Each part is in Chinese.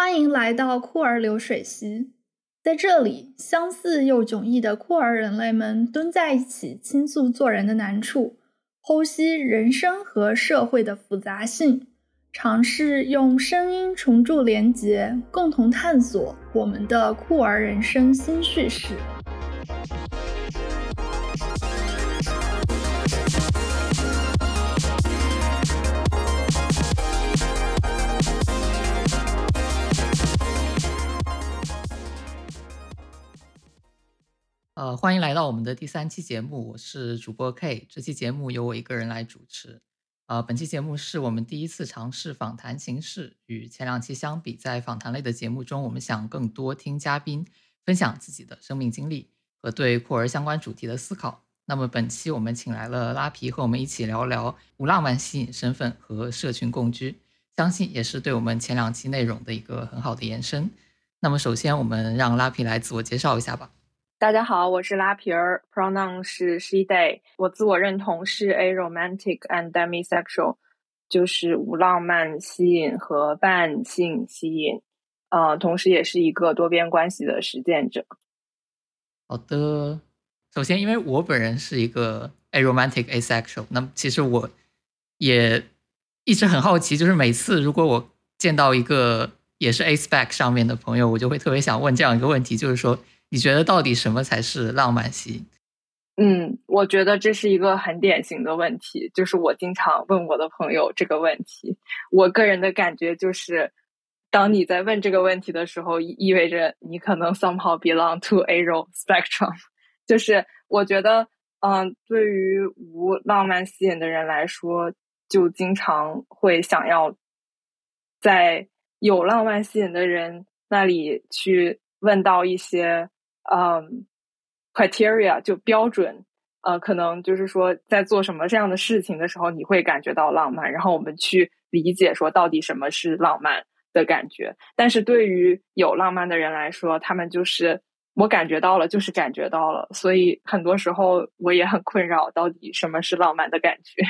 欢迎来到酷儿流水席，在这里，相似又迥异的酷儿人类们蹲在一起，倾诉做人的难处，剖析人生和社会的复杂性，尝试用声音重铸连结，共同探索我们的酷儿人生新叙事。呃，欢迎来到我们的第三期节目，我是主播 K。这期节目由我一个人来主持。呃，本期节目是我们第一次尝试访谈形式，与前两期相比，在访谈类的节目中，我们想更多听嘉宾分享自己的生命经历和对酷儿相关主题的思考。那么本期我们请来了拉皮，和我们一起聊聊无浪漫吸引身份和社群共居，相信也是对我们前两期内容的一个很好的延伸。那么首先，我们让拉皮来自我介绍一下吧。大家好，我是拉皮儿，pronoun 是 she day，我自我认同是 a romantic and demisexual，就是无浪漫吸引和半性吸引，呃，同时也是一个多边关系的实践者。好的，首先，因为我本人是一个 a romantic asexual，那其实我也一直很好奇，就是每次如果我见到一个也是 a spec 上面的朋友，我就会特别想问这样一个问题，就是说。你觉得到底什么才是浪漫吸引？嗯，我觉得这是一个很典型的问题，就是我经常问我的朋友这个问题。我个人的感觉就是，当你在问这个问题的时候，意味着你可能 somehow belong to a role spectrum。就是我觉得，嗯，对于无浪漫吸引的人来说，就经常会想要在有浪漫吸引的人那里去问到一些。嗯，criteria 就标准，呃，可能就是说，在做什么这样的事情的时候，你会感觉到浪漫。然后我们去理解说，到底什么是浪漫的感觉。但是对于有浪漫的人来说，他们就是我感觉到了，就是感觉到了。所以很多时候我也很困扰，到底什么是浪漫的感觉？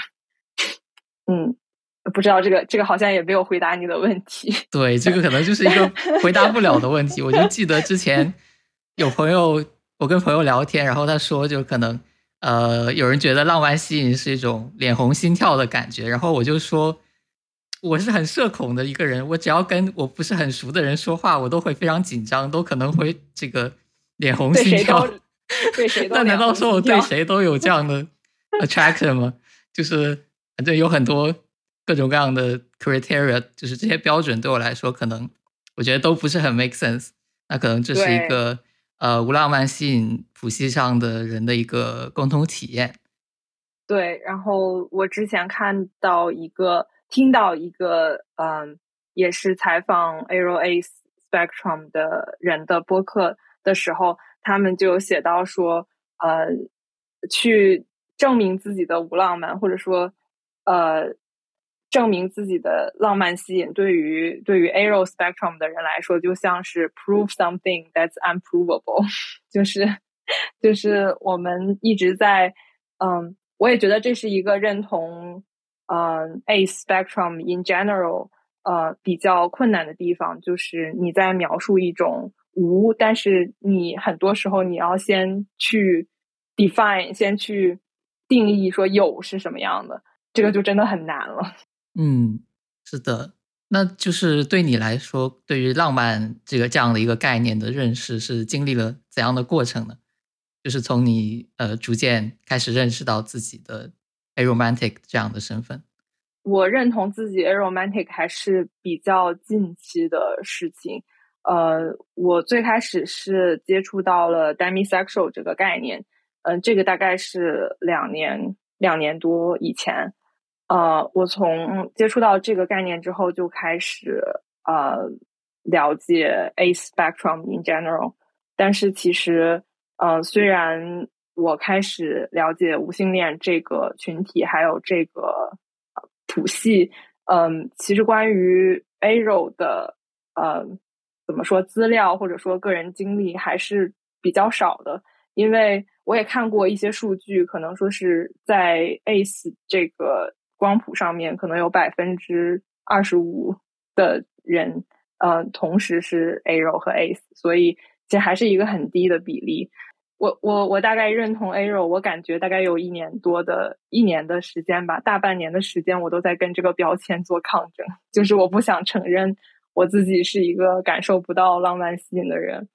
嗯，不知道这个这个好像也没有回答你的问题。对，这个可能就是一个回答不了的问题。我就记得之前。有朋友，我跟朋友聊天，然后他说，就可能，呃，有人觉得浪漫吸引是一种脸红心跳的感觉，然后我就说，我是很社恐的一个人，我只要跟我不是很熟的人说话，我都会非常紧张，都可能会这个脸红心跳。对谁？那难道说我对谁都有这样的 attraction 吗？就是反正有很多各种各样的 criteria，就是这些标准对我来说，可能我觉得都不是很 make sense。那可能这是一个。呃，无浪漫吸引谱系上的人的一个共同体验。对，然后我之前看到一个、听到一个，嗯，也是采访 Aero A Spectrum 的人的播客的时候，他们就写到说，呃，去证明自己的无浪漫，或者说，呃。证明自己的浪漫吸引，对于对于 Aero Spectrum 的人来说，就像是 prove something that's unprovable，就是就是我们一直在嗯，我也觉得这是一个认同嗯 A Spectrum in general 呃比较困难的地方，就是你在描述一种无，但是你很多时候你要先去 define，先去定义说有是什么样的，这个就真的很难了。嗯，是的，那就是对你来说，对于浪漫这个这样的一个概念的认识，是经历了怎样的过程呢？就是从你呃逐渐开始认识到自己的 aromantic 这样的身份。我认同自己 aromantic 还是比较近期的事情。呃，我最开始是接触到了 demisexual 这个概念，嗯，这个大概是两年两年多以前。呃，我从接触到这个概念之后，就开始呃了解 A spectrum in general。但是其实，呃，虽然我开始了解无性恋这个群体，还有这个谱系，嗯，其实关于 A role 的呃怎么说资料或者说个人经历还是比较少的，因为我也看过一些数据，可能说是在 A 这个。光谱上面可能有百分之二十五的人呃，同时是 A 肉和 Ace，所以其实还是一个很低的比例。我我我大概认同 A 肉，我感觉大概有一年多的一年的时间吧，大半年的时间我都在跟这个标签做抗争，就是我不想承认我自己是一个感受不到浪漫吸引的人，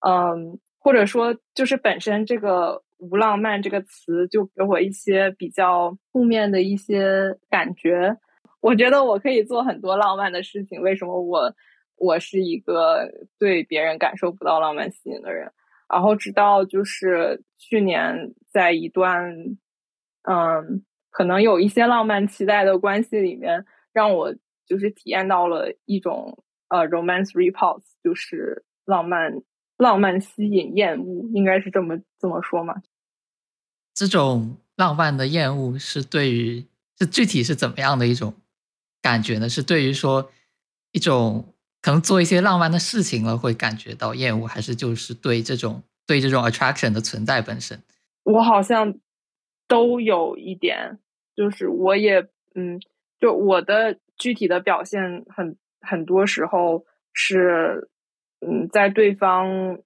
嗯，或者说就是本身这个无浪漫这个词就给我一些比较负面的一些感觉。我觉得我可以做很多浪漫的事情，为什么我我是一个对别人感受不到浪漫吸引的人？然后直到就是去年，在一段嗯，可能有一些浪漫期待的关系里面，让我就是体验到了一种呃，romance repulse，就是浪漫浪漫吸引厌恶，应该是这么这么说吗？这种浪漫的厌恶是对于是具体是怎么样的一种感觉呢？是对于说一种。可能做一些浪漫的事情了，会感觉到厌恶，还是就是对这种对这种 attraction 的存在本身？我好像都有一点，就是我也嗯，就我的具体的表现，很很多时候是嗯，在对方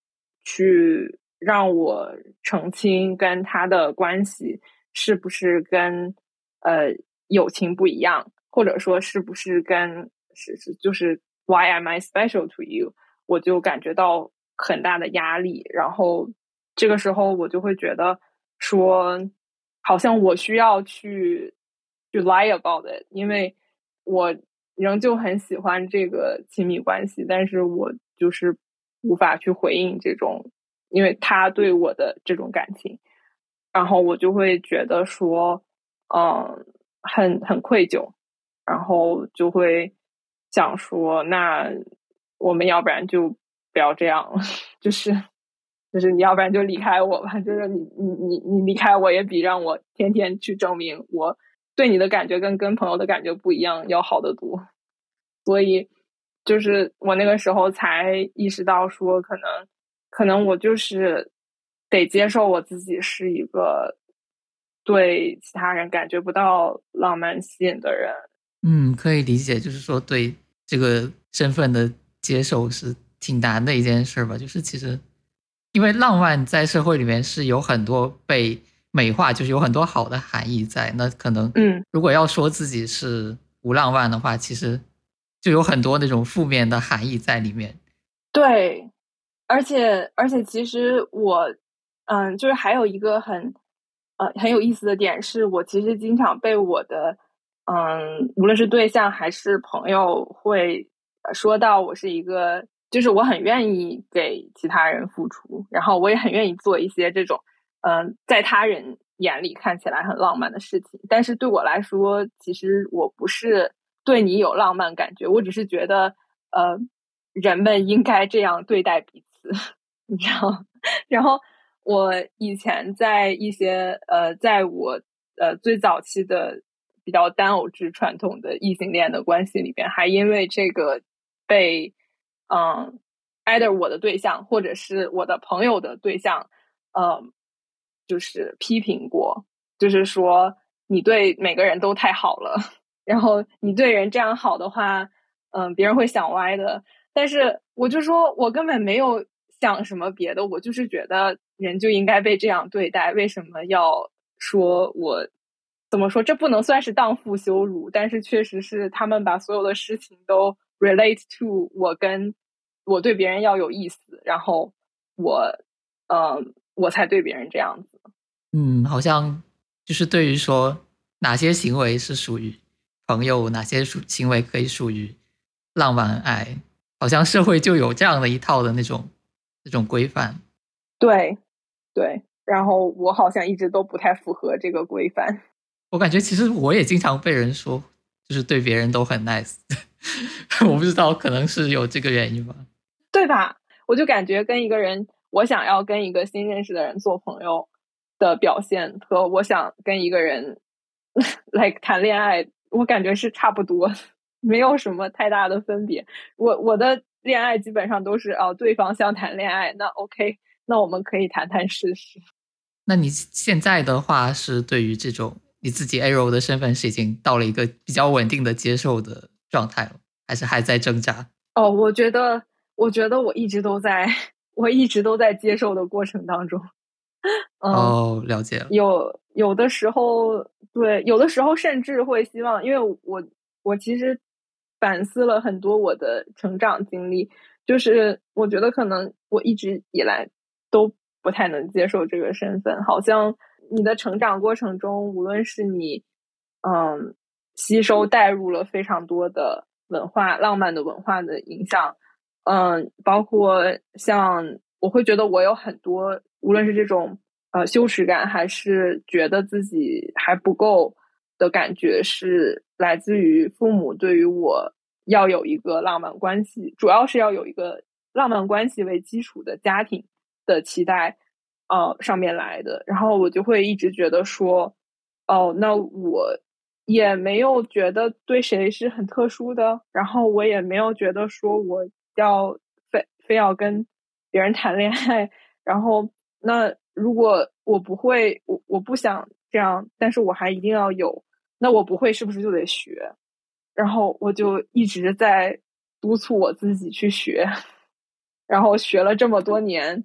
去让我澄清跟他的关系是不是跟呃友情不一样，或者说是不是跟是是就是。Why am I special to you？我就感觉到很大的压力，然后这个时候我就会觉得说，好像我需要去去 lie about it，因为我仍旧很喜欢这个亲密关系，但是我就是无法去回应这种，因为他对我的这种感情，然后我就会觉得说，嗯，很很愧疚，然后就会。想说，那我们要不然就不要这样了，就是就是你要不然就离开我吧，就是你你你你离开我也比让我天天去证明我对你的感觉跟跟朋友的感觉不一样要好得多。所以就是我那个时候才意识到说，可能可能我就是得接受我自己是一个对其他人感觉不到浪漫吸引的人。嗯，可以理解，就是说对这个身份的接受是挺难的一件事吧。就是其实，因为浪漫在社会里面是有很多被美化，就是有很多好的含义在。那可能，嗯，如果要说自己是无浪漫的话，其实就有很多那种负面的含义在里面。对，而且而且，其实我，嗯，就是还有一个很呃很有意思的点，是我其实经常被我的。嗯，无论是对象还是朋友，会说到我是一个，就是我很愿意给其他人付出，然后我也很愿意做一些这种，嗯，在他人眼里看起来很浪漫的事情。但是对我来说，其实我不是对你有浪漫感觉，我只是觉得，呃，人们应该这样对待彼此，你知道？然后我以前在一些，呃，在我呃最早期的。比较单偶制传统的异性恋的关系里边，还因为这个被嗯，either 我的对象或者是我的朋友的对象，嗯，就是批评过，就是说你对每个人都太好了，然后你对人这样好的话，嗯，别人会想歪的。但是我就说我根本没有想什么别的，我就是觉得人就应该被这样对待，为什么要说我？怎么说？这不能算是荡妇羞辱，但是确实是他们把所有的事情都 relate to 我跟我对别人要有意思，然后我，嗯，我才对别人这样子。嗯，好像就是对于说哪些行为是属于朋友，哪些属行为可以属于浪漫爱，好像社会就有这样的一套的那种 那种规范。对，对，然后我好像一直都不太符合这个规范。我感觉其实我也经常被人说，就是对别人都很 nice。我不知道，可能是有这个原因吧？对吧？我就感觉跟一个人，我想要跟一个新认识的人做朋友的表现，和我想跟一个人来谈恋爱，我感觉是差不多，没有什么太大的分别。我我的恋爱基本上都是哦，对方想谈恋爱，那 OK，那我们可以谈谈试试。那你现在的话是对于这种？你自己 arrow 的身份是已经到了一个比较稳定的接受的状态了，还是还在挣扎？哦，我觉得，我觉得我一直都在，我一直都在接受的过程当中。哦，了解了。有有的时候，对，有的时候甚至会希望，因为我我其实反思了很多我的成长经历，就是我觉得可能我一直以来都不太能接受这个身份，好像你的成长过程中，无论是你嗯吸收带入了非常多的文化、浪漫的文化的影响，嗯，包括像我会觉得我有很多。无论是这种呃羞耻感，还是觉得自己还不够的感觉，是来自于父母对于我要有一个浪漫关系，主要是要有一个浪漫关系为基础的家庭的期待，呃上面来的。然后我就会一直觉得说，哦，那我也没有觉得对谁是很特殊的，然后我也没有觉得说我要非非要跟别人谈恋爱，然后。那如果我不会，我我不想这样，但是我还一定要有。那我不会，是不是就得学？然后我就一直在督促我自己去学，然后学了这么多年，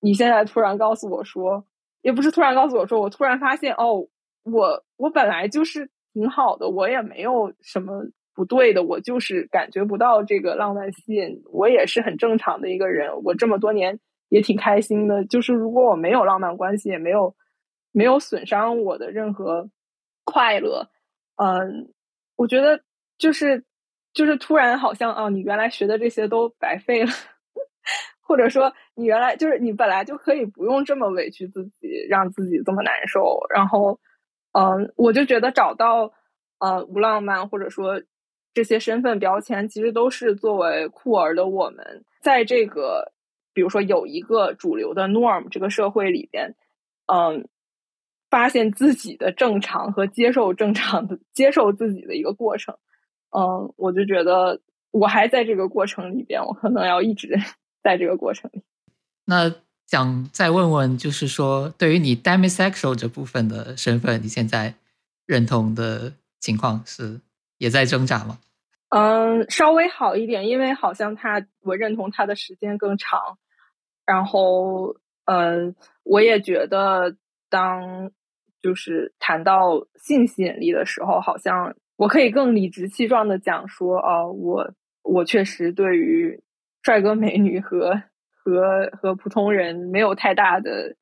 你现在突然告诉我说，也不是突然告诉我说，我突然发现，哦，我我本来就是挺好的，我也没有什么不对的，我就是感觉不到这个浪漫吸引，我也是很正常的一个人，我这么多年。也挺开心的，就是如果我没有浪漫关系，也没有没有损伤我的任何快乐，嗯，我觉得就是就是突然好像啊，你原来学的这些都白费了，或者说你原来就是你本来就可以不用这么委屈自己，让自己这么难受，然后嗯，我就觉得找到呃无浪漫或者说这些身份标签，其实都是作为酷儿的我们。在这个。比如说，有一个主流的 norm，这个社会里边，嗯，发现自己的正常和接受正常的接受自己的一个过程，嗯，我就觉得我还在这个过程里边，我可能要一直 在这个过程里。那想再问问，就是说，对于你 demisexual 这部分的身份，你现在认同的情况是也在挣扎吗？嗯，稍微好一点，因为好像他，我认同他的时间更长。然后，嗯，我也觉得，当就是谈到性吸引力的时候，好像我可以更理直气壮的讲说，哦，我我确实对于帅哥美女和和和普通人没有太大的。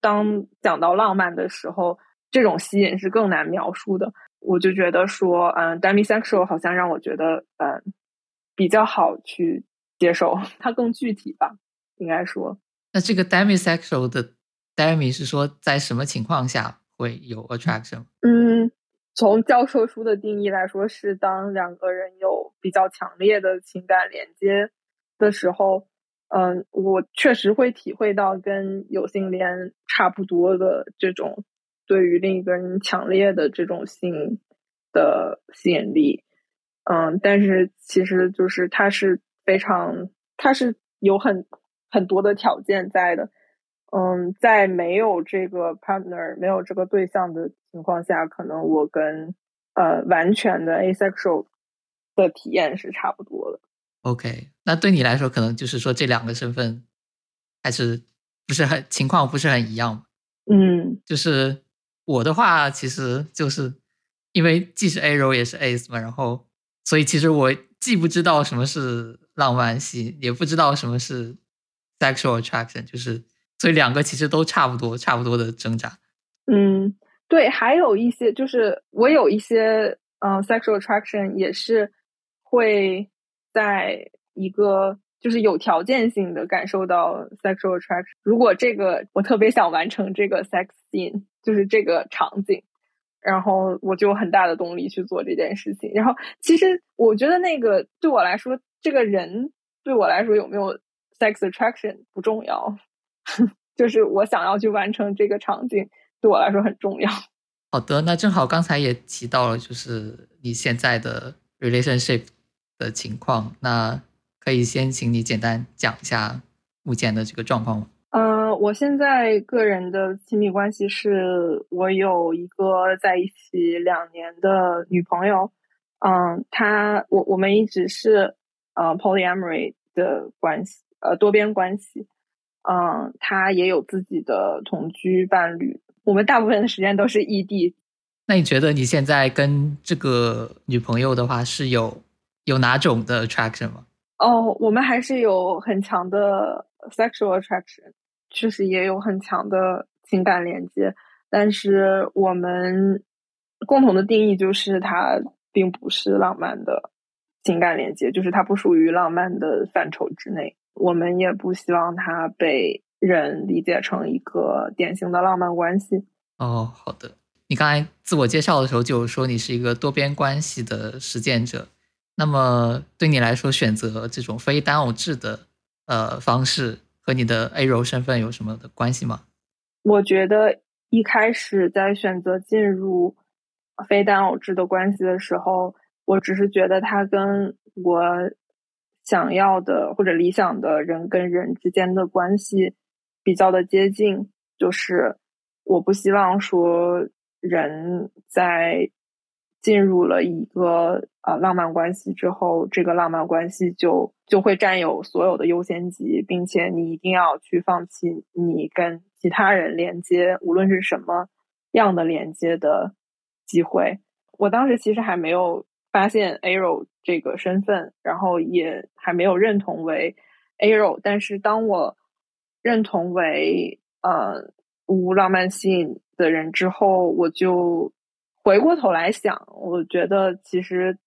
当讲到浪漫的时候，这种吸引是更难描述的。我就觉得说，嗯，demisexual 好像让我觉得，嗯，比较好去接受，它更具体吧。应该说，那这个 demisexual 的 demi 是说在什么情况下会有 attraction？嗯，从教科书的定义来说，是当两个人有比较强烈的情感连接的时候。嗯，我确实会体会到跟有性恋差不多的这种对于另一个人强烈的这种性的吸引力。嗯，但是其实就是它是非常，它是有很。很多的条件在的，嗯，在没有这个 partner、没有这个对象的情况下，可能我跟呃完全的 asexual 的体验是差不多的。OK，那对你来说，可能就是说这两个身份还是不是很情况不是很一样嗯，就是我的话，其实就是因为既是 A 柔也是 Ace 嘛，然后所以其实我既不知道什么是浪漫系，也不知道什么是。Sexual attraction 就是，所以两个其实都差不多，差不多的挣扎。嗯，对，还有一些就是我有一些嗯，sexual attraction 也是会在一个就是有条件性的感受到 sexual attraction。如果这个我特别想完成这个 sex scene，就是这个场景，然后我就有很大的动力去做这件事情。然后其实我觉得那个对我来说，这个人对我来说有没有？Sex attraction 不重要，就是我想要去完成这个场景，对我来说很重要。好的，那正好刚才也提到了，就是你现在的 relationship 的情况，那可以先请你简单讲一下目前的这个状况吗？嗯，我现在个人的亲密关系是我有一个在一起两年的女朋友，嗯，她我我们一直是。呃 polyamory 的关系，呃多边关系。嗯，他也有自己的同居伴侣。我们大部分的时间都是异地。那你觉得你现在跟这个女朋友的话是有有哪种的 attraction 吗？哦，我们还是有很强的 sexual attraction，确实也有很强的情感连接。但是我们共同的定义就是它并不是浪漫的情感连接，就是它不属于浪漫的范畴之内。我们也不希望它被人理解成一个典型的浪漫关系。哦，好的。你刚才自我介绍的时候就说你是一个多边关系的实践者，那么对你来说，选择这种非单偶制的呃方式和你的 A 柔身份有什么的关系吗？我觉得一开始在选择进入非单偶制的关系的时候，我只是觉得它跟我。想要的或者理想的人跟人之间的关系比较的接近，就是我不希望说人在进入了一个呃浪漫关系之后，这个浪漫关系就就会占有所有的优先级，并且你一定要去放弃你跟其他人连接，无论是什么样的连接的机会。我当时其实还没有。发现 Arrow 这个身份，然后也还没有认同为 Arrow，但是当我认同为呃无浪漫性的人之后，我就回过头来想，我觉得其实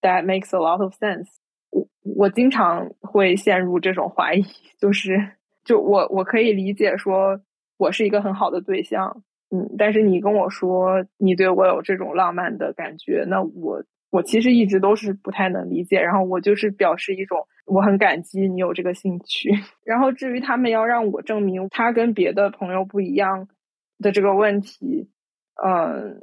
that makes a lot of sense。我我经常会陷入这种怀疑，就是就我我可以理解说我是一个很好的对象，嗯，但是你跟我说你对我有这种浪漫的感觉，那我。我其实一直都是不太能理解，然后我就是表示一种我很感激你有这个兴趣。然后至于他们要让我证明他跟别的朋友不一样的这个问题，嗯，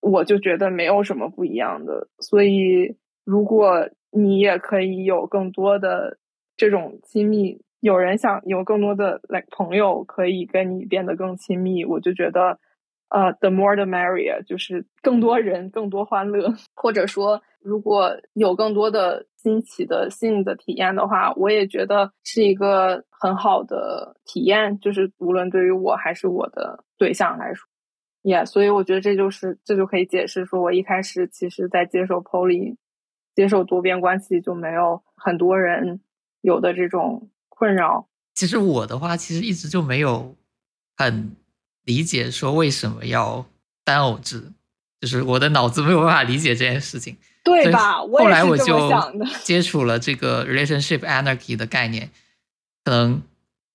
我就觉得没有什么不一样的。所以如果你也可以有更多的这种亲密，有人想有更多的 like 朋友可以跟你变得更亲密，我就觉得。呃，the more the merrier，就是更多人更多欢乐，或者说，如果有更多的新奇的性的体验的话，我也觉得是一个很好的体验，就是无论对于我还是我的对象来说，yeah，所以我觉得这就是这就可以解释说我一开始其实在接受 poly，接受多边关系就没有很多人有的这种困扰。其实我的话，其实一直就没有很。理解说为什么要单偶制，就是我的脑子没有办法理解这件事情，对吧？后来我就接触了这个 relationship anarchy 的概念，可能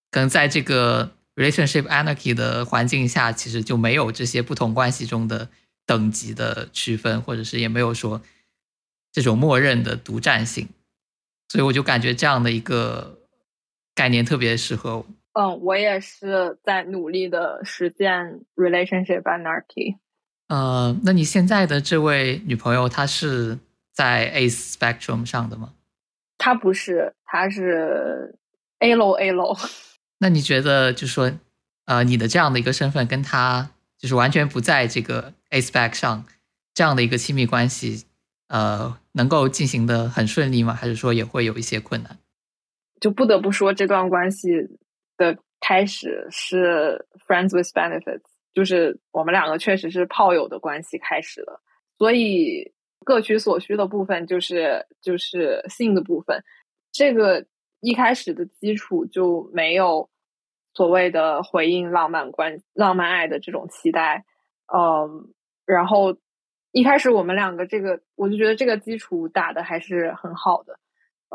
可能在这个 relationship anarchy 的环境下，其实就没有这些不同关系中的等级的区分，或者是也没有说这种默认的独占性，所以我就感觉这样的一个概念特别适合我。嗯，我也是在努力的实践 relationship anarchy。呃，那你现在的这位女朋友，她是在 A spectrum 上的吗？她不是，她是 A low A low。那你觉得，就说，呃，你的这样的一个身份，跟她就是完全不在这个 A spec 上，这样的一个亲密关系，呃，能够进行的很顺利吗？还是说也会有一些困难？就不得不说这段关系。开始是 friends with benefits，就是我们两个确实是炮友的关系开始了，所以各取所需的部分就是就是性的部分，这个一开始的基础就没有所谓的回应浪漫关浪漫爱的这种期待，嗯，然后一开始我们两个这个我就觉得这个基础打的还是很好的，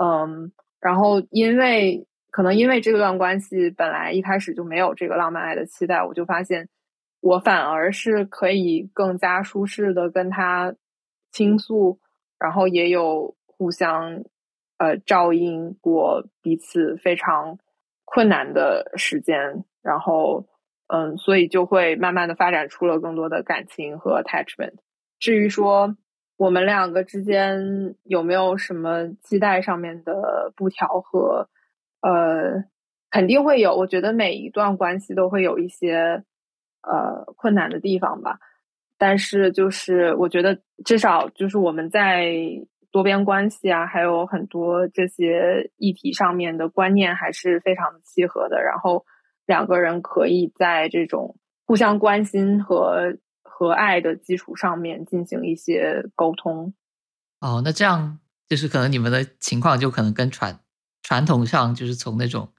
嗯，然后因为。可能因为这段关系本来一开始就没有这个浪漫爱的期待，我就发现我反而是可以更加舒适的跟他倾诉，然后也有互相呃照应过彼此非常困难的时间，然后嗯，所以就会慢慢的发展出了更多的感情和 attachment。至于说我们两个之间有没有什么期待上面的不调和？呃，肯定会有。我觉得每一段关系都会有一些呃困难的地方吧。但是，就是我觉得至少就是我们在多边关系啊，还有很多这些议题上面的观念还是非常契合的。然后两个人可以在这种互相关心和和爱的基础上面进行一些沟通。哦，那这样就是可能你们的情况就可能跟传传统上就是从那种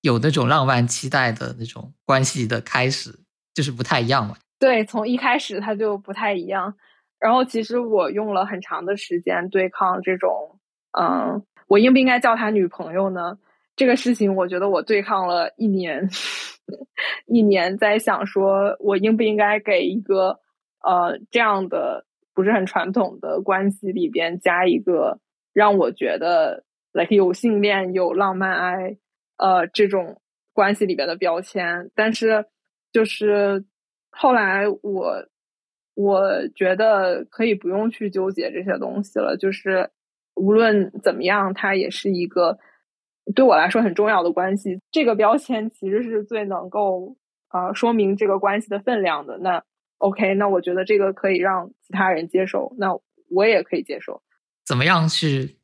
有那种浪漫期待的那种关系的开始，就是不太一样嘛。对，从一开始它就不太一样。然后其实我用了很长的时间对抗这种，嗯，我应不应该叫他女朋友呢？这个事情，我觉得我对抗了一年，一年在想说，我应不应该给一个呃这样的不是很传统的关系里边加一个让我觉得 like 有性恋、有浪漫爱，呃这种关系里边的标签。但是就是。后来我我觉得可以不用去纠结这些东西了，就是无论怎么样，它也是一个对我来说很重要的关系。这个标签其实是最能够啊说明这个关系的分量的。那 OK，那我觉得这个可以让其他人接受，那我也可以接受。怎么样去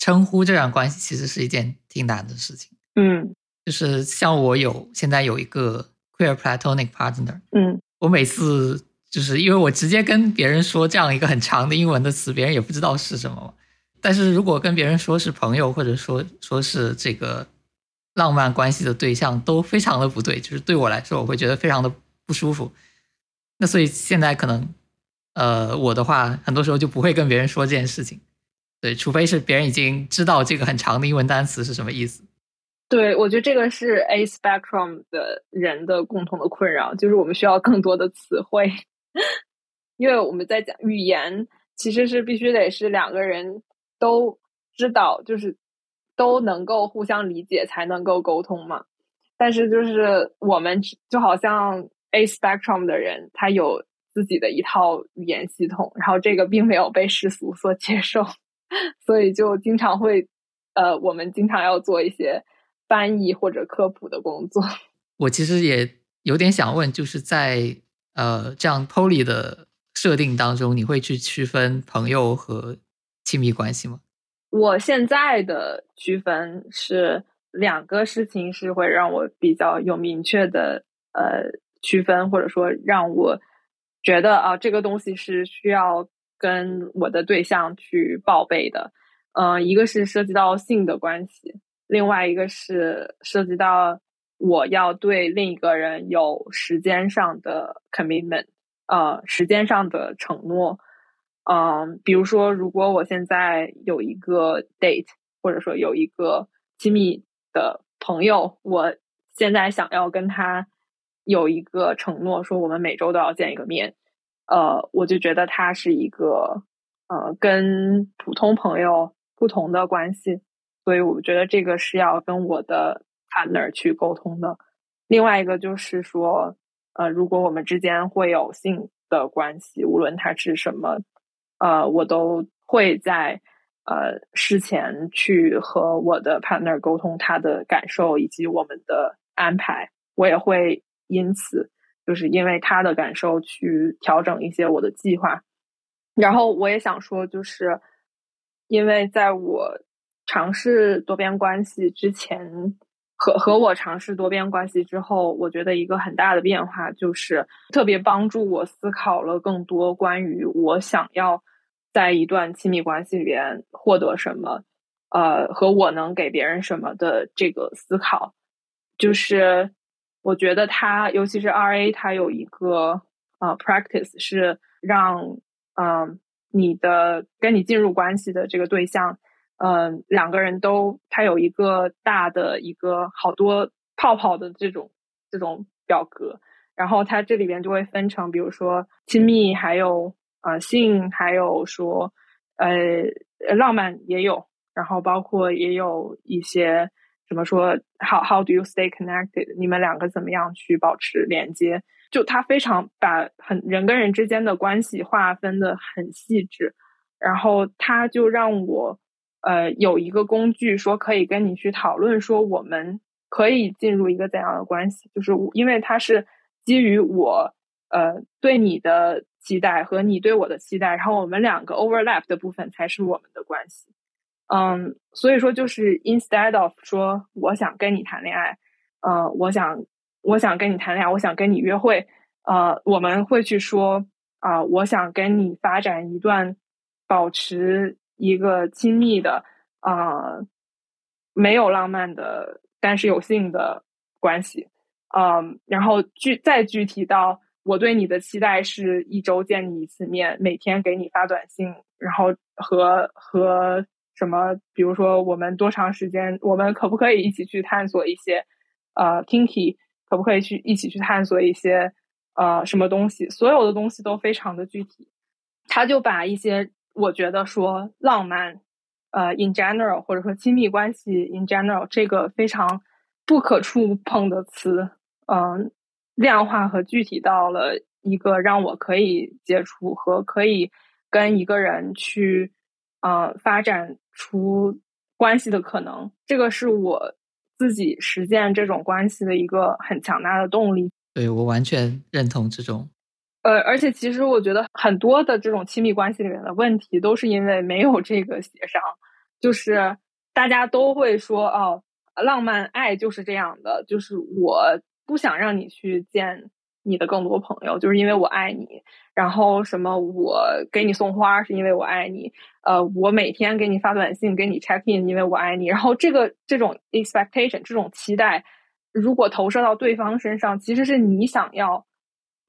称呼这段关系，其实是一件挺难的事情。嗯，就是像我有现在有一个。queer platonic partner，嗯，我每次就是因为我直接跟别人说这样一个很长的英文的词，别人也不知道是什么。但是如果跟别人说是朋友，或者说说是这个浪漫关系的对象，都非常的不对。就是对我来说，我会觉得非常的不舒服。那所以现在可能，呃，我的话很多时候就不会跟别人说这件事情。对，除非是别人已经知道这个很长的英文单词是什么意思。对，我觉得这个是 A spectrum 的人的共同的困扰，就是我们需要更多的词汇，因为我们在讲语言，其实是必须得是两个人都知道，就是都能够互相理解才能够沟通嘛。但是就是我们就好像 A spectrum 的人，他有自己的一套语言系统，然后这个并没有被世俗所接受，所以就经常会，呃，我们经常要做一些。翻译或者科普的工作，我其实也有点想问，就是在呃这样 Poly 的设定当中，你会去区分朋友和亲密关系吗？我现在的区分是两个事情是会让我比较有明确的呃区分，或者说让我觉得啊这个东西是需要跟我的对象去报备的。嗯，一个是涉及到性的关系。另外一个是涉及到我要对另一个人有时间上的 commitment，呃，时间上的承诺，嗯，比如说，如果我现在有一个 date，或者说有一个亲密的朋友，我现在想要跟他有一个承诺，说我们每周都要见一个面，呃，我就觉得他是一个呃跟普通朋友不同的关系。所以我觉得这个是要跟我的 partner 去沟通的。另外一个就是说，呃，如果我们之间会有性的关系，无论它是什么，呃，我都会在呃事前去和我的 partner 沟通他的感受以及我们的安排。我也会因此就是因为他的感受去调整一些我的计划。然后我也想说，就是因为在我。尝试多边关系之前和和我尝试多边关系之后，我觉得一个很大的变化就是特别帮助我思考了更多关于我想要在一段亲密关系里边获得什么，呃，和我能给别人什么的这个思考。就是我觉得他，尤其是 R A，他有一个呃 practice 是让嗯你的跟你进入关系的这个对象。嗯，两个人都他有一个大的一个好多泡泡的这种这种表格，然后它这里边就会分成，比如说亲密，还有呃性，还有说呃浪漫也有，然后包括也有一些怎么说，how how do you stay connected？你们两个怎么样去保持连接？就他非常把很人跟人之间的关系划分的很细致，然后他就让我。呃，有一个工具说可以跟你去讨论，说我们可以进入一个怎样的关系？就是因为它是基于我呃对你的期待和你对我的期待，然后我们两个 overlap 的部分才是我们的关系。嗯，所以说就是 instead of 说我想跟你谈恋爱，呃，我想我想跟你谈恋爱，我想跟你约会，呃，我们会去说啊，我想跟你发展一段保持一个亲密的啊，没有浪漫的，但是有性的关系。嗯，然后具再具体到我对你的期待是一周见你一次面，每天给你发短信，然后和和什么，比如说我们多长时间，我们可不可以一起去探索一些呃 kinky，可不可以去一起去探索一些呃什么东西？所有的东西都非常的具体，他就把一些我觉得说浪漫，呃 in general 或者说亲密关系 in general 这个非常不可触碰的词。嗯，量化和具体到了一个让我可以接触和可以跟一个人去，呃，发展出关系的可能。这个是我自己实践这种关系的一个很强大的动力。对我完全认同这种。呃，而且其实我觉得很多的这种亲密关系里面的问题，都是因为没有这个协商，就是大家都会说哦，浪漫爱就是这样的，就是我。不想让你去见你的更多朋友，就是因为我爱你。然后什么，我给你送花是因为我爱你。呃，我每天给你发短信，给你 check in，因为我爱你。然后这个这种 expectation，这种期待，如果投射到对方身上，其实是你想要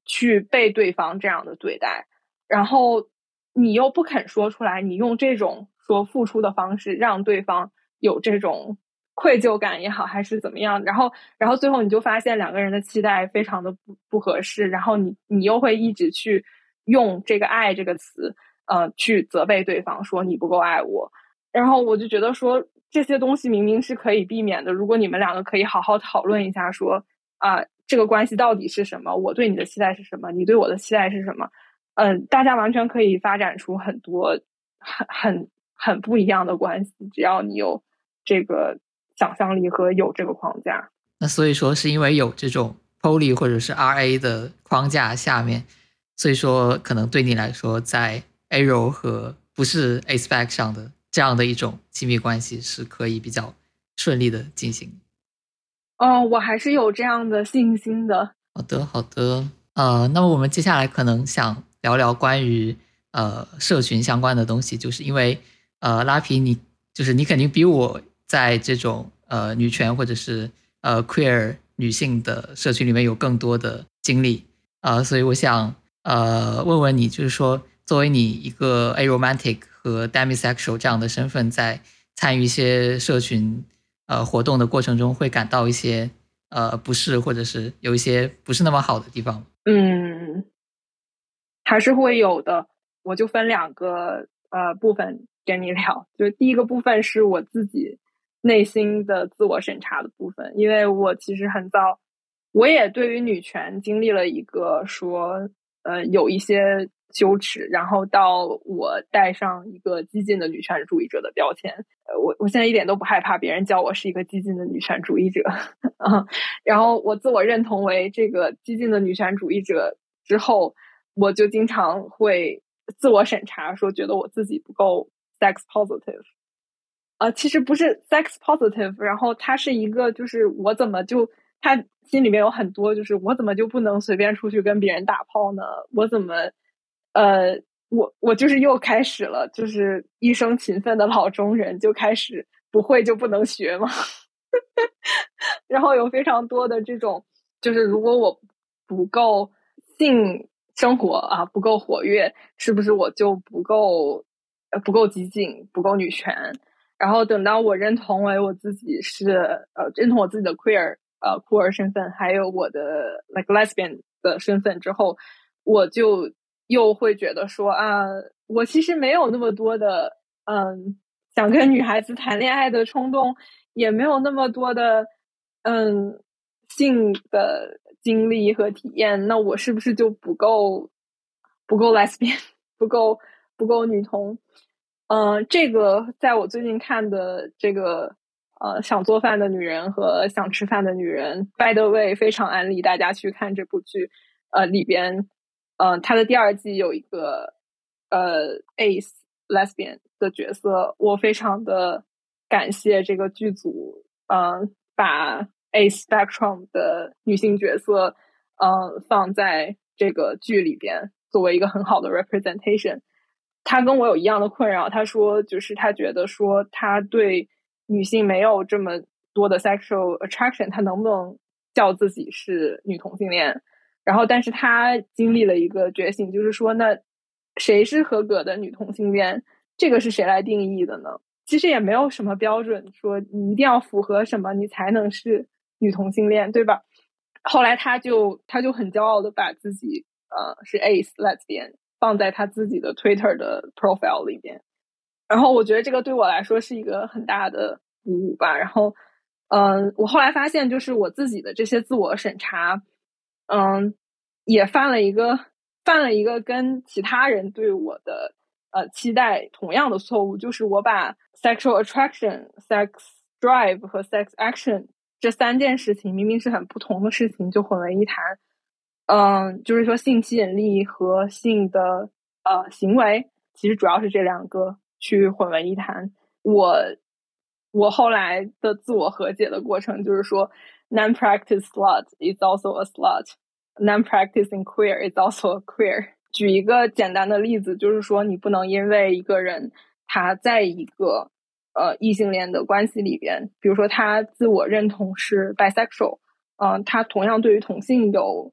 去被对方这样的对待，然后你又不肯说出来，你用这种说付出的方式让对方有这种。愧疚感也好，还是怎么样，然后，然后最后你就发现两个人的期待非常的不不合适，然后你你又会一直去用这个“爱”这个词，呃，去责备对方说你不够爱我，然后我就觉得说这些东西明明是可以避免的，如果你们两个可以好好讨论一下，说啊，这个关系到底是什么？我对你的期待是什么？你对我的期待是什么？嗯，大家完全可以发展出很多很很很不一样的关系，只要你有这个。想象力和有这个框架，那所以说是因为有这种 Poly 或者是 RA 的框架下面，所以说可能对你来说，在 A 柔和不是 A Spec 上的这样的一种亲密关系是可以比较顺利的进行。哦，我还是有这样的信心的。好的，好的。呃，那么我们接下来可能想聊聊关于呃社群相关的东西，就是因为呃拉皮你就是你肯定比我。在这种呃女权或者是呃 queer 女性的社群里面有更多的经历啊，所以我想呃问问你，就是说作为你一个 aromantic 和 demisexual 这样的身份，在参与一些社群呃活动的过程中，会感到一些呃不适，或者是有一些不是那么好的地方嗯，还是会有的。我就分两个呃部分跟你聊，就第一个部分是我自己。内心的自我审查的部分，因为我其实很早，我也对于女权经历了一个说，呃，有一些羞耻，然后到我带上一个激进的女权主义者的标签，呃，我我现在一点都不害怕别人叫我是一个激进的女权主义者。啊，然后我自我认同为这个激进的女权主义者之后，我就经常会自我审查，说觉得我自己不够 sex positive。呃，其实不是 sex positive，然后他是一个，就是我怎么就他心里面有很多，就是我怎么就不能随便出去跟别人打炮呢？我怎么，呃，我我就是又开始了，就是一生勤奋的老中人就开始不会就不能学嘛，然后有非常多的这种，就是如果我不够性生活啊不够活跃，是不是我就不够不够激进，不够女权？然后等到我认同为我自己是呃认同我自己的 queer 呃酷儿身份，还有我的 like lesbian 的身份之后，我就又会觉得说啊，我其实没有那么多的嗯想跟女孩子谈恋爱的冲动，也没有那么多的嗯性的经历和体验，那我是不是就不够不够 lesbian 不够不够女同？嗯，这个在我最近看的这个呃，想做饭的女人和想吃饭的女人，by the way，非常安利大家去看这部剧。呃，里边嗯，他的第二季有一个呃 ace lesbian 的角色，我非常的感谢这个剧组，嗯，把 ace spectrum 的女性角色，嗯，放在这个剧里边，作为一个很好的 representation。他跟我有一样的困扰，他说就是他觉得说他对女性没有这么多的 sexual attraction，他能不能叫自己是女同性恋？然后，但是他经历了一个觉醒，就是说，那谁是合格的女同性恋？这个是谁来定义的呢？其实也没有什么标准，说你一定要符合什么，你才能是女同性恋，对吧？后来他就他就很骄傲的把自己呃是 ace lesbian 放在他自己的 Twitter 的 profile 里边，然后我觉得这个对我来说是一个很大的鼓舞吧。然后，嗯，我后来发现，就是我自己的这些自我审查。嗯，也犯了一个犯了一个跟其他人对我的呃期待同样的错误，就是我把 sexual attraction、sex drive 和 sex action 这三件事情明明是很不同的事情，就混为一谈。嗯，就是说性吸引力和性的呃行为，其实主要是这两个去混为一谈。我我后来的自我和解的过程就是说，non-practice slut is also a slut。Non-practicing queer is also a queer。举一个简单的例子，就是说，你不能因为一个人他在一个呃异性恋的关系里边，比如说他自我认同是 bisexual，嗯，他同样对于同性有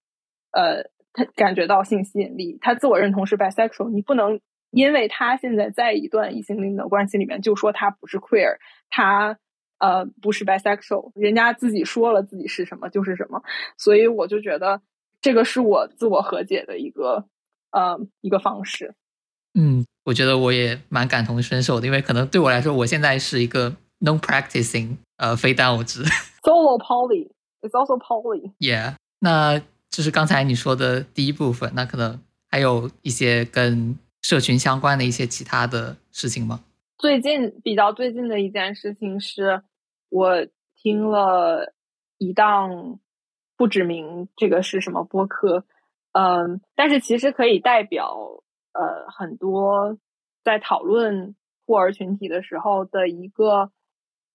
呃他感觉到性吸引力，他自我认同是 bisexual，你不能因为他现在在一段异性恋的关系里面就说他不是 queer，他呃不是 bisexual，人家自己说了自己是什么就是什么，所以我就觉得。这个是我自我和解的一个呃一个方式。嗯，我觉得我也蛮感同身受的，因为可能对我来说，我现在是一个 non-practicing 呃非单偶制。Solo poly, it's also poly. Yeah，那就是刚才你说的第一部分，那可能还有一些跟社群相关的一些其他的事情吗？最近比较最近的一件事情是，我听了一档。不指名这个是什么播客，嗯，但是其实可以代表呃很多在讨论孤儿群体的时候的一个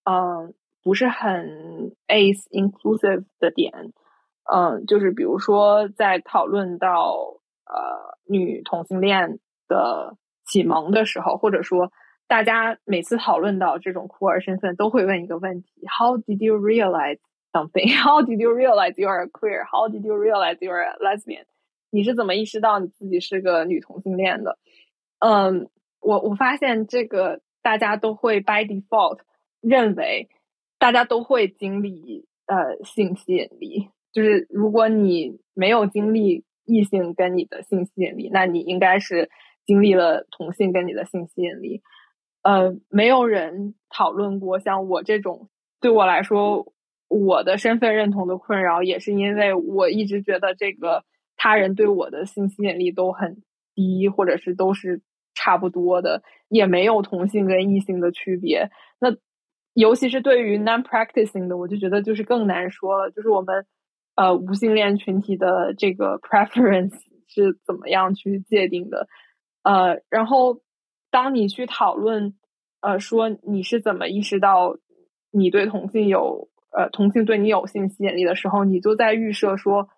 嗯不是很 ace inclusive 的点，嗯，就是比如说在讨论到呃女同性恋的启蒙的时候，或者说大家每次讨论到这种酷儿身份，都会问一个问题：How did you realize？something. How did you realize you are queer? How did you realize you are a lesbian? 你是怎么意识到你自己是个女同性恋的？嗯，我我发现这个大家都会 by default 认为大家都会经历呃性吸引力，就是如果你没有经历异性跟你的性吸引力，那你应该是经历了同性跟你的性吸引力。呃，没有人讨论过像我这种，对我来说。我的身份认同的困扰，也是因为我一直觉得这个他人对我的性吸引力都很低，或者是都是差不多的，也没有同性跟异性的区别。那尤其是对于 non-practicing 的，我就觉得就是更难说了。就是我们呃无性恋群体的这个 preference 是怎么样去界定的？呃，然后当你去讨论呃说你是怎么意识到你对同性有。呃，同性对你有性吸引力的时候，你就在预设说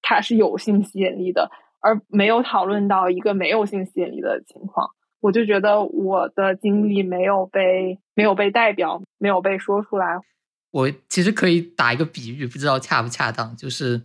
他是有性吸引力的，而没有讨论到一个没有性吸引力的情况。我就觉得我的经历没有被没有被代表，没有被说出来。我其实可以打一个比喻，不知道恰不恰当，就是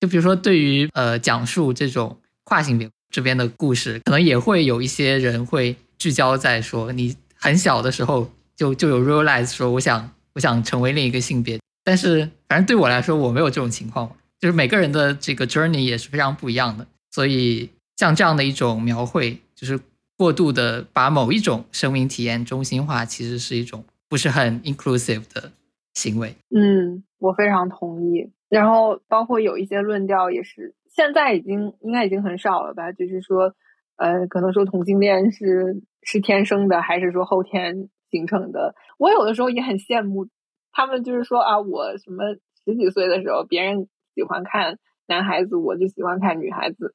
就比如说，对于呃讲述这种跨性别这边的故事，可能也会有一些人会聚焦在说，你很小的时候就就有 realize 说，我想。我想成为另一个性别，但是反正对我来说，我没有这种情况。就是每个人的这个 journey 也是非常不一样的，所以像这样的一种描绘，就是过度的把某一种生命体验中心化，其实是一种不是很 inclusive 的行为。嗯，我非常同意。然后包括有一些论调也是，现在已经应该已经很少了吧？就是说，呃，可能说同性恋是是天生的，还是说后天？形成的，我有的时候也很羡慕他们，就是说啊，我什么十几岁的时候，别人喜欢看男孩子，我就喜欢看女孩子。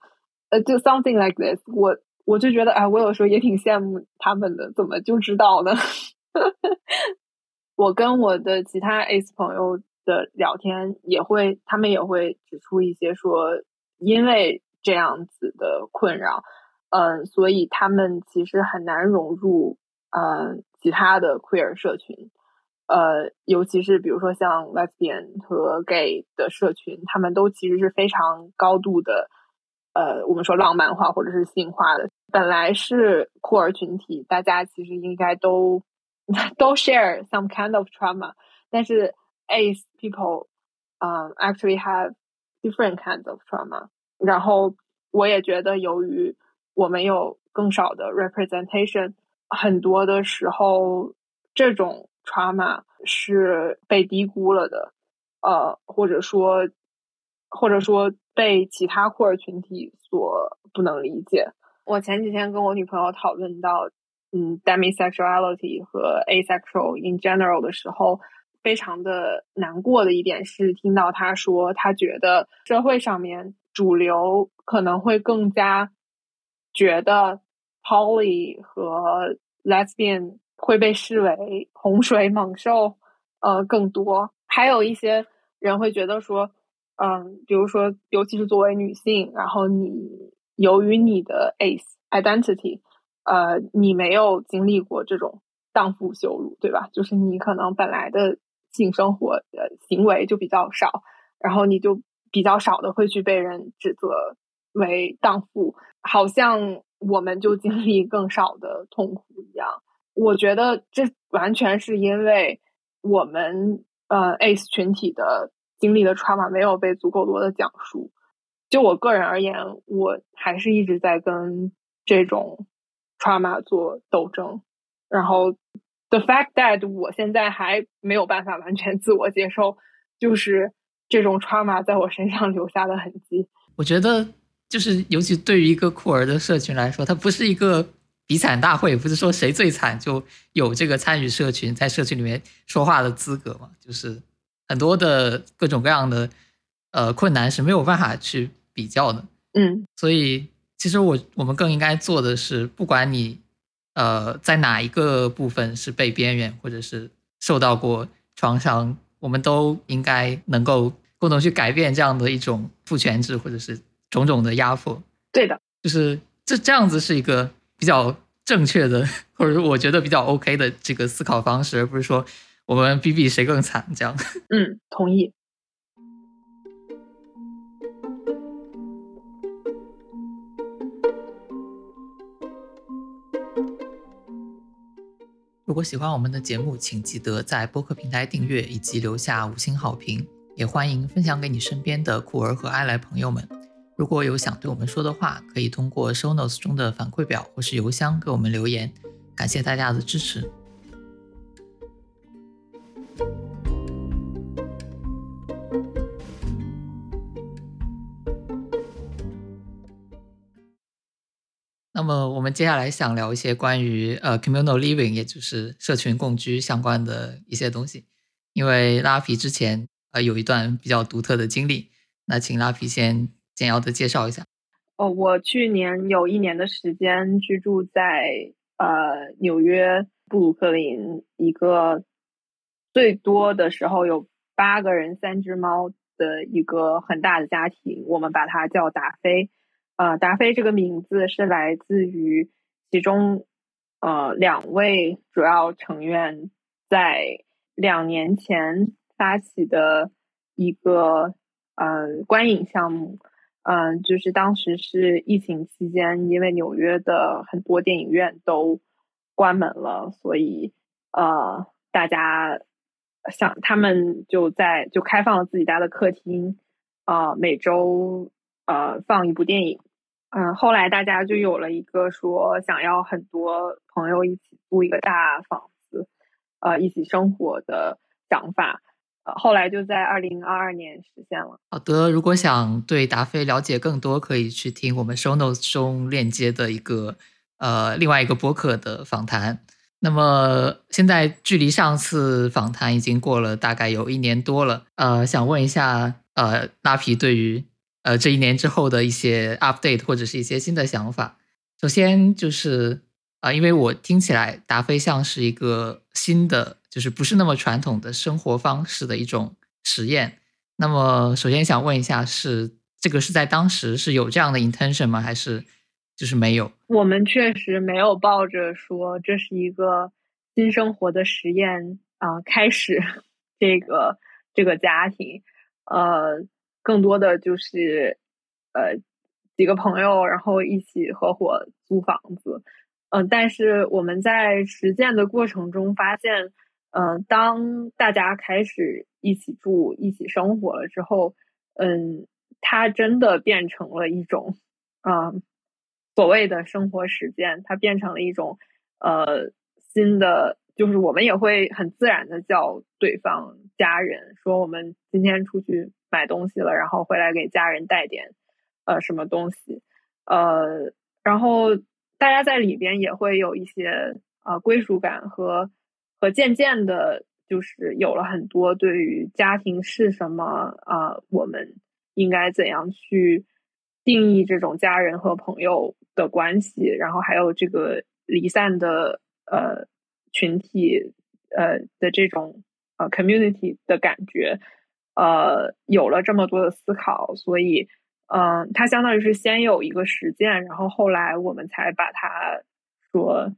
呃，就 something like this，我我就觉得，哎，我有时候也挺羡慕他们的，怎么就知道呢？我跟我的其他 ace 朋友的聊天，也会，他们也会指出一些说，因为这样子的困扰，嗯，所以他们其实很难融入，嗯，其他的 queer 社群。呃，尤其是比如说像 lesbian 和 gay 的社群，他们都其实是非常高度的，呃，我们说浪漫化或者是性化的。本来是酷儿群体，大家其实应该都都 share some kind of trauma，但是 ace people，嗯，actually have different kinds of trauma。然后我也觉得，由于我们有更少的 representation，很多的时候这种。trauma 是被低估了的，呃，或者说，或者说被其他酷儿群体所不能理解。我前几天跟我女朋友讨论到，嗯，demisexuality 和 asexual in general 的时候，非常的难过的一点是，听到他说，他觉得社会上面主流可能会更加觉得 poly 和 lesbian。会被视为洪水猛兽，呃，更多还有一些人会觉得说，嗯，比如说，尤其是作为女性，然后你由于你的 ace identity，呃，你没有经历过这种荡妇羞辱，对吧？就是你可能本来的性生活的行为就比较少，然后你就比较少的会去被人指责为荡妇，好像我们就经历更少的痛苦一样。我觉得这完全是因为我们呃 ace 群体的经历的 trauma 没有被足够多的讲述。就我个人而言，我还是一直在跟这种 trauma 做斗争。然后 the fact that 我现在还没有办法完全自我接受，就是这种 trauma 在我身上留下的痕迹。我觉得，就是尤其对于一个酷儿的社群来说，它不是一个。比惨大会不是说谁最惨就有这个参与社群在社群里面说话的资格嘛？就是很多的各种各样的呃困难是没有办法去比较的。嗯，所以其实我我们更应该做的是，不管你呃在哪一个部分是被边缘或者是受到过创伤，我们都应该能够共同去改变这样的一种父权制或者是种种的压迫。对的，就是这这样子是一个。比较正确的，或者说我觉得比较 OK 的这个思考方式，而不是说我们比比谁更惨这样。嗯，同意。如果喜欢我们的节目，请记得在播客平台订阅以及留下五星好评，也欢迎分享给你身边的酷儿和爱来朋友们。如果有想对我们说的话，可以通过 Show Notes 中的反馈表或是邮箱给我们留言。感谢大家的支持。那么，我们接下来想聊一些关于呃 communal living，也就是社群共居相关的一些东西。因为拉皮之前呃有一段比较独特的经历，那请拉皮先。简要的介绍一下。哦，我去年有一年的时间居住在呃纽约布鲁克林一个最多的时候有八个人三只猫的一个很大的家庭，我们把它叫达菲。呃，达菲这个名字是来自于其中呃两位主要成员在两年前发起的一个嗯观影项目。嗯，就是当时是疫情期间，因为纽约的很多电影院都关门了，所以呃，大家想他们就在就开放了自己家的客厅，呃，每周呃放一部电影。嗯，后来大家就有了一个说想要很多朋友一起租一个大房子，呃，一起生活的想法。呃后来就在二零二二年实现了。好的，如果想对达菲了解更多，可以去听我们 show notes 中链接的一个呃另外一个播客的访谈。那么现在距离上次访谈已经过了大概有一年多了。呃，想问一下，呃，拉皮对于呃这一年之后的一些 update 或者是一些新的想法。首先就是啊，因为我听起来达菲像是一个新的，就是不是那么传统的生活方式的一种实验。那么首先想问一下，是这个是在当时是有这样的 intention 吗？还是就是没有？我们确实没有抱着说这是一个新生活的实验啊，开始 这个这个家庭，呃，更多的就是呃。几个朋友，然后一起合伙租房子，嗯，但是我们在实践的过程中发现，嗯，当大家开始一起住、一起生活了之后，嗯，它真的变成了一种，嗯，所谓的生活实践，它变成了一种，呃，新的，就是我们也会很自然的叫对方家人，说我们今天出去买东西了，然后回来给家人带点。呃，什么东西？呃，然后大家在里边也会有一些呃归属感和和渐渐的，就是有了很多对于家庭是什么啊，我们应该怎样去定义这种家人和朋友的关系，然后还有这个离散的呃群体呃的这种呃 community 的感觉，呃，有了这么多的思考，所以。嗯，它相当于是先有一个实践，然后后来我们才把它说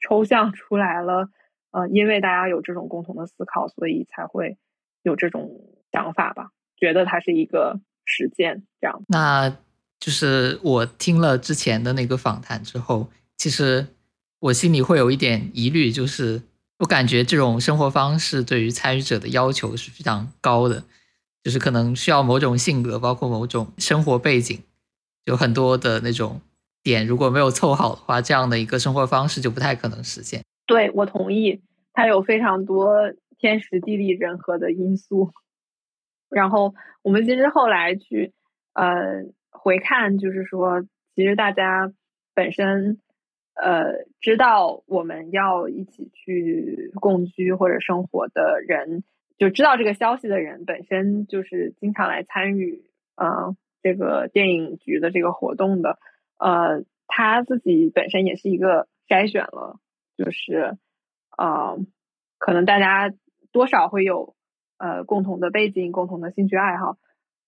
抽象出来了。呃，因为大家有这种共同的思考，所以才会有这种想法吧？觉得它是一个实践，这样。那就是我听了之前的那个访谈之后，其实我心里会有一点疑虑，就是我感觉这种生活方式对于参与者的要求是非常高的。就是可能需要某种性格，包括某种生活背景，有很多的那种点，如果没有凑好的话，这样的一个生活方式就不太可能实现。对我同意，它有非常多天时地利人和的因素。然后我们其实后来去呃回看，就是说，其实大家本身呃知道我们要一起去共居或者生活的人。就知道这个消息的人本身就是经常来参与，呃，这个电影局的这个活动的，呃，他自己本身也是一个筛选了，就是，呃，可能大家多少会有呃共同的背景、共同的兴趣爱好，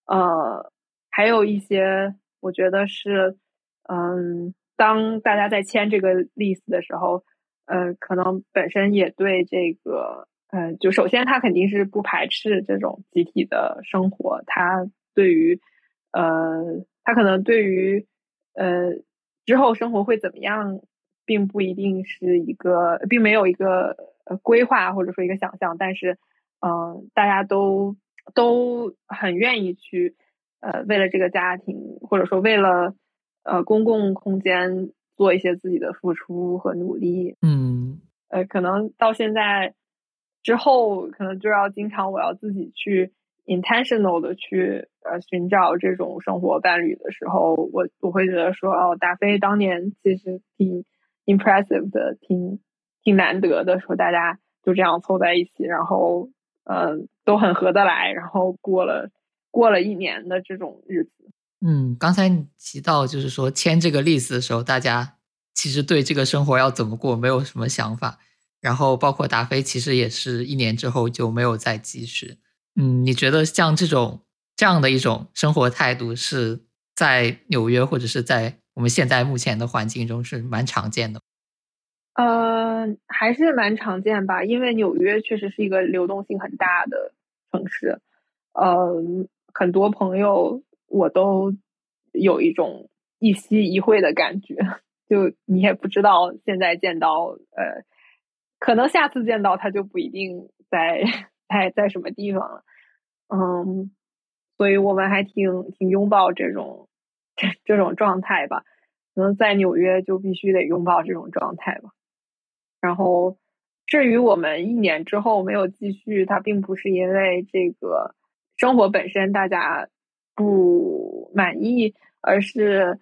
呃，还有一些我觉得是，嗯，当大家在签这个 list 的时候，呃，可能本身也对这个。呃，就首先他肯定是不排斥这种集体的生活，他对于，呃，他可能对于，呃，之后生活会怎么样，并不一定是一个，并没有一个规划或者说一个想象，但是，嗯，大家都都很愿意去，呃，为了这个家庭，或者说为了，呃，公共空间做一些自己的付出和努力，嗯，呃，可能到现在。之后可能就要经常我要自己去 intentional 的去呃寻找这种生活伴侣的时候，我我会觉得说哦，达菲当年其实挺 impressive 的，挺挺难得的，说大家就这样凑在一起，然后嗯都很合得来，然后过了过了一年的这种日子。嗯，刚才你提到就是说签这个例子的时候，大家其实对这个生活要怎么过没有什么想法。然后包括达菲，其实也是一年之后就没有再继续。嗯，你觉得像这种这样的一种生活态度，是在纽约或者是在我们现在目前的环境中是蛮常见的？呃，还是蛮常见吧，因为纽约确实是一个流动性很大的城市。呃，很多朋友我都有一种一夕一会的感觉，就你也不知道现在见到呃。可能下次见到他就不一定在在在什么地方了，嗯，所以我们还挺挺拥抱这种这这种状态吧。可能在纽约就必须得拥抱这种状态吧。然后至于我们一年之后没有继续，它并不是因为这个生活本身大家不满意，而是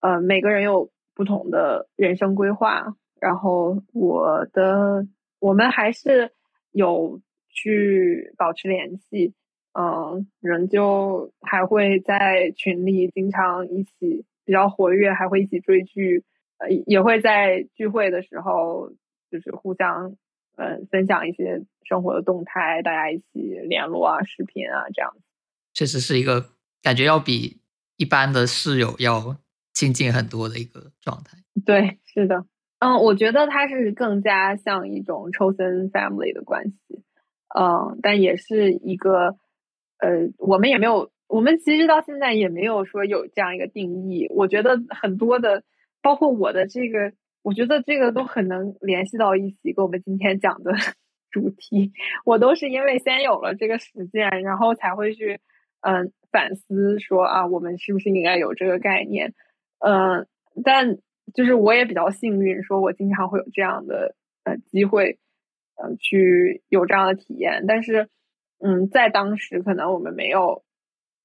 呃每个人有不同的人生规划。然后我的我们还是有去保持联系，嗯，仍旧还会在群里经常一起比较活跃，还会一起追剧，呃，也会在聚会的时候就是互相嗯分享一些生活的动态，大家一起联络啊、视频啊这样。确实是一个感觉要比一般的室友要亲近很多的一个状态。对，是的，嗯，我觉得它是更加像一种 chosen family 的关系，嗯，但也是一个，呃，我们也没有，我们其实到现在也没有说有这样一个定义。我觉得很多的，包括我的这个，我觉得这个都很能联系到一起，跟我们今天讲的 主题。我都是因为先有了这个实践，然后才会去。嗯，反思说啊，我们是不是应该有这个概念？嗯，但就是我也比较幸运，说我经常会有这样的呃机会，嗯，去有这样的体验。但是，嗯，在当时可能我们没有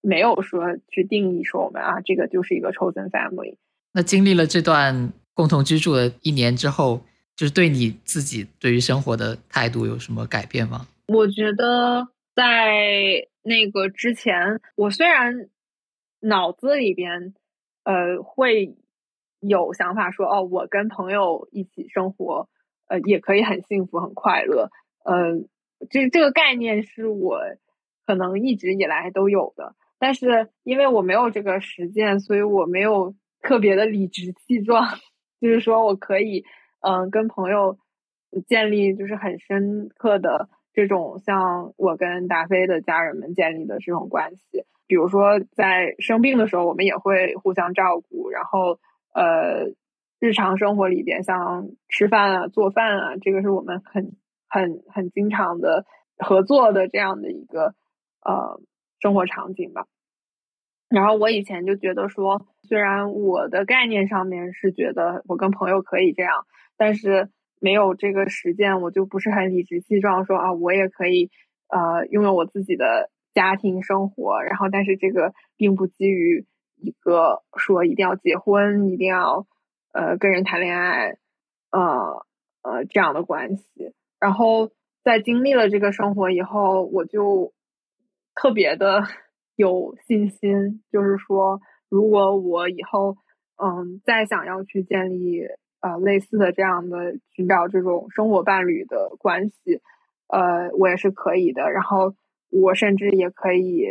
没有说去定义说我们啊，这个就是一个 chosen family。那经历了这段共同居住的一年之后，就是对你自己对于生活的态度有什么改变吗？我觉得在。那个之前，我虽然脑子里边呃会有想法说，哦，我跟朋友一起生活，呃，也可以很幸福很快乐，呃，这这个概念是我可能一直以来都有的，但是因为我没有这个实践，所以我没有特别的理直气壮，就是说我可以嗯跟朋友建立就是很深刻的。这种像我跟达菲的家人们建立的这种关系，比如说在生病的时候，我们也会互相照顾。然后，呃，日常生活里边，像吃饭啊、做饭啊，这个是我们很、很、很经常的合作的这样的一个呃生活场景吧。然后我以前就觉得说，虽然我的概念上面是觉得我跟朋友可以这样，但是。没有这个实践，我就不是很理直气壮说啊，我也可以呃拥有我自己的家庭生活。然后，但是这个并不基于一个说一定要结婚，一定要呃跟人谈恋爱，呃呃这样的关系。然后在经历了这个生活以后，我就特别的 有信心，就是说，如果我以后嗯再想要去建立。呃，类似的这样的寻找这种生活伴侣的关系，呃，我也是可以的。然后我甚至也可以，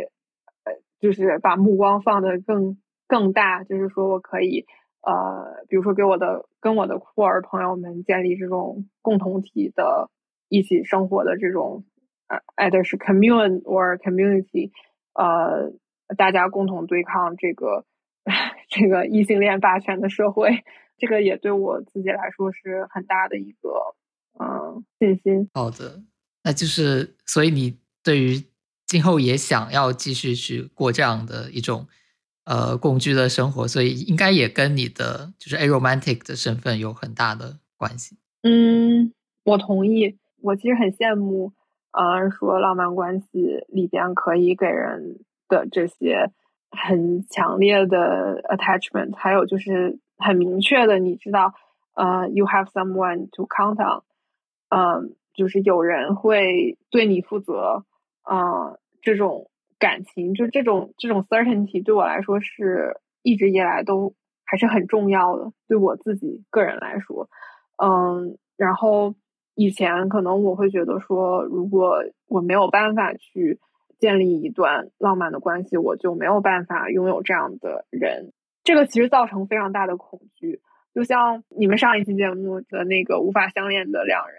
呃，就是把目光放得更更大，就是说我可以，呃，比如说给我的跟我的酷儿朋友们建立这种共同体的一起生活的这种，呃哎，这是 commune or community，呃，大家共同对抗这个 这个异性恋霸权的社会。这个也对我自己来说是很大的一个嗯信心。好的，那就是所以你对于今后也想要继续去过这样的一种呃共居的生活，所以应该也跟你的就是 aromantic 的身份有很大的关系。嗯，我同意。我其实很羡慕，呃，说浪漫关系里边可以给人的这些很强烈的 attachment，还有就是。很明确的，你知道，呃，you have someone to count on，嗯，就是有人会对你负责，啊，这种感情，就这种这种 certainty，对我来说是一直以来都还是很重要的，对我自己个人来说，嗯，然后以前可能我会觉得说，如果我没有办法去建立一段浪漫的关系，我就没有办法拥有这样的人。这个其实造成非常大的恐惧，就像你们上一期节目的那个无法相恋的两人，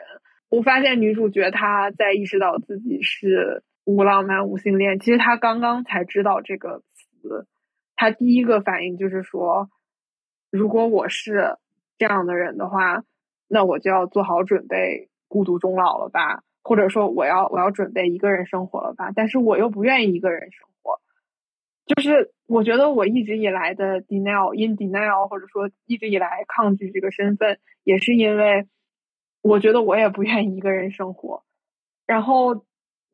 我发现女主角她在意识到自己是无浪漫无性恋，其实她刚刚才知道这个词，她第一个反应就是说，如果我是这样的人的话，那我就要做好准备孤独终老了吧，或者说我要我要准备一个人生活了吧，但是我又不愿意一个人生活。就是我觉得我一直以来的 denial in denial，或者说一直以来抗拒这个身份，也是因为我觉得我也不愿意一个人生活。然后，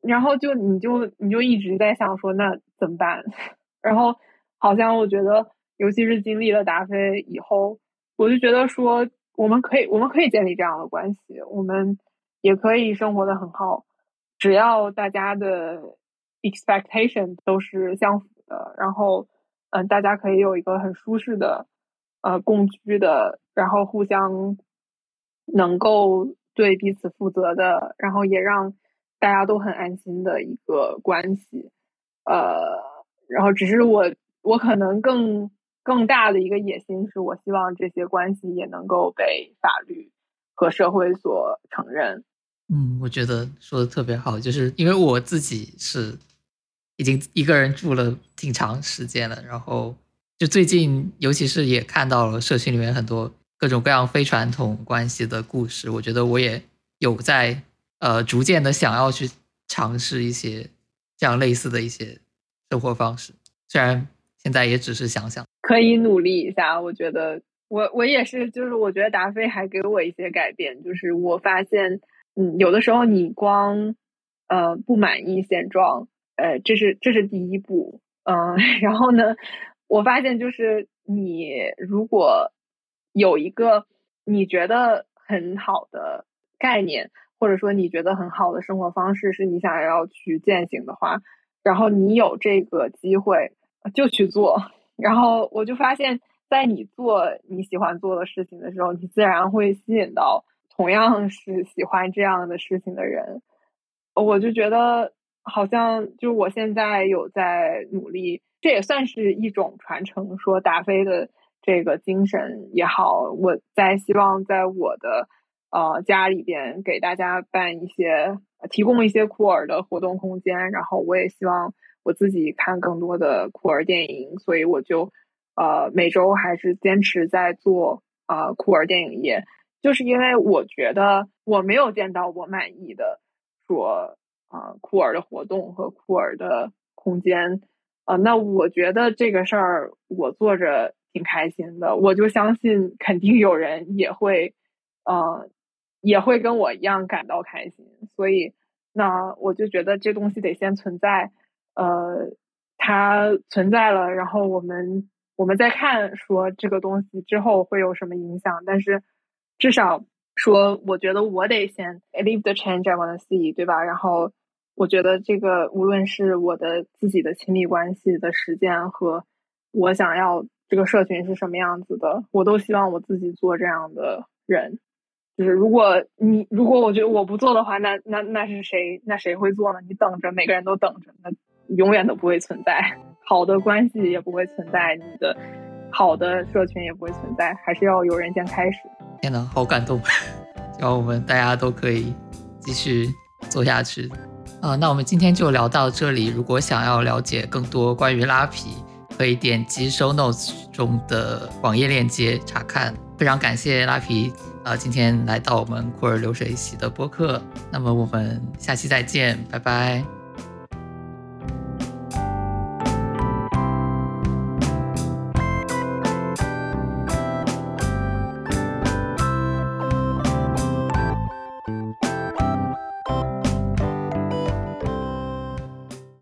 然后就你就你就一直在想说那怎么办？然后好像我觉得，尤其是经历了达菲以后，我就觉得说我们可以我们可以建立这样的关系，我们也可以生活的很好，只要大家的。expectation 都是相符的，然后嗯，大家可以有一个很舒适的呃共居的，然后互相能够对彼此负责的，然后也让大家都很安心的一个关系，呃，然后只是我我可能更更大的一个野心是我希望这些关系也能够被法律和社会所承认。嗯，我觉得说的特别好，就是因为我自己是已经一个人住了挺长时间了，然后就最近，尤其是也看到了社群里面很多各种各样非传统关系的故事，我觉得我也有在呃逐渐的想要去尝试一些这样类似的一些生活方式，虽然现在也只是想想，可以努力一下。我觉得我我也是，就是我觉得达菲还给我一些改变，就是我发现。嗯，有的时候你光呃不满意现状，呃，这是这是第一步，嗯，然后呢，我发现就是你如果有一个你觉得很好的概念，或者说你觉得很好的生活方式是你想要去践行的话，然后你有这个机会就去做，然后我就发现，在你做你喜欢做的事情的时候，你自然会吸引到。同样是喜欢这样的事情的人，我就觉得好像就我现在有在努力，这也算是一种传承。说达菲的这个精神也好，我在希望在我的呃家里边给大家办一些，提供一些酷儿的活动空间。然后我也希望我自己看更多的酷儿电影，所以我就呃每周还是坚持在做啊酷儿电影业。就是因为我觉得我没有见到我满意的说啊酷儿的活动和酷儿的空间啊，那我觉得这个事儿我做着挺开心的，我就相信肯定有人也会呃也会跟我一样感到开心，所以那我就觉得这东西得先存在，呃，它存在了，然后我们我们再看说这个东西之后会有什么影响，但是。至少说，我觉得我得先 leave the change I wanna see，对吧？然后我觉得这个无论是我的自己的亲密关系的实践和我想要这个社群是什么样子的，我都希望我自己做这样的人。就是如果你如果我觉得我不做的话，那那那是谁？那谁会做呢？你等着，每个人都等着，那永远都不会存在好的关系，也不会存在你的。好的社群也不会存在，还是要有人先开始。天呐，好感动！希望我们大家都可以继续做下去。啊，那我们今天就聊到这里。如果想要了解更多关于拉皮，可以点击 show notes 中的网页链接查看。非常感谢拉皮，啊，今天来到我们库尔流水席的播客。那么我们下期再见，拜拜。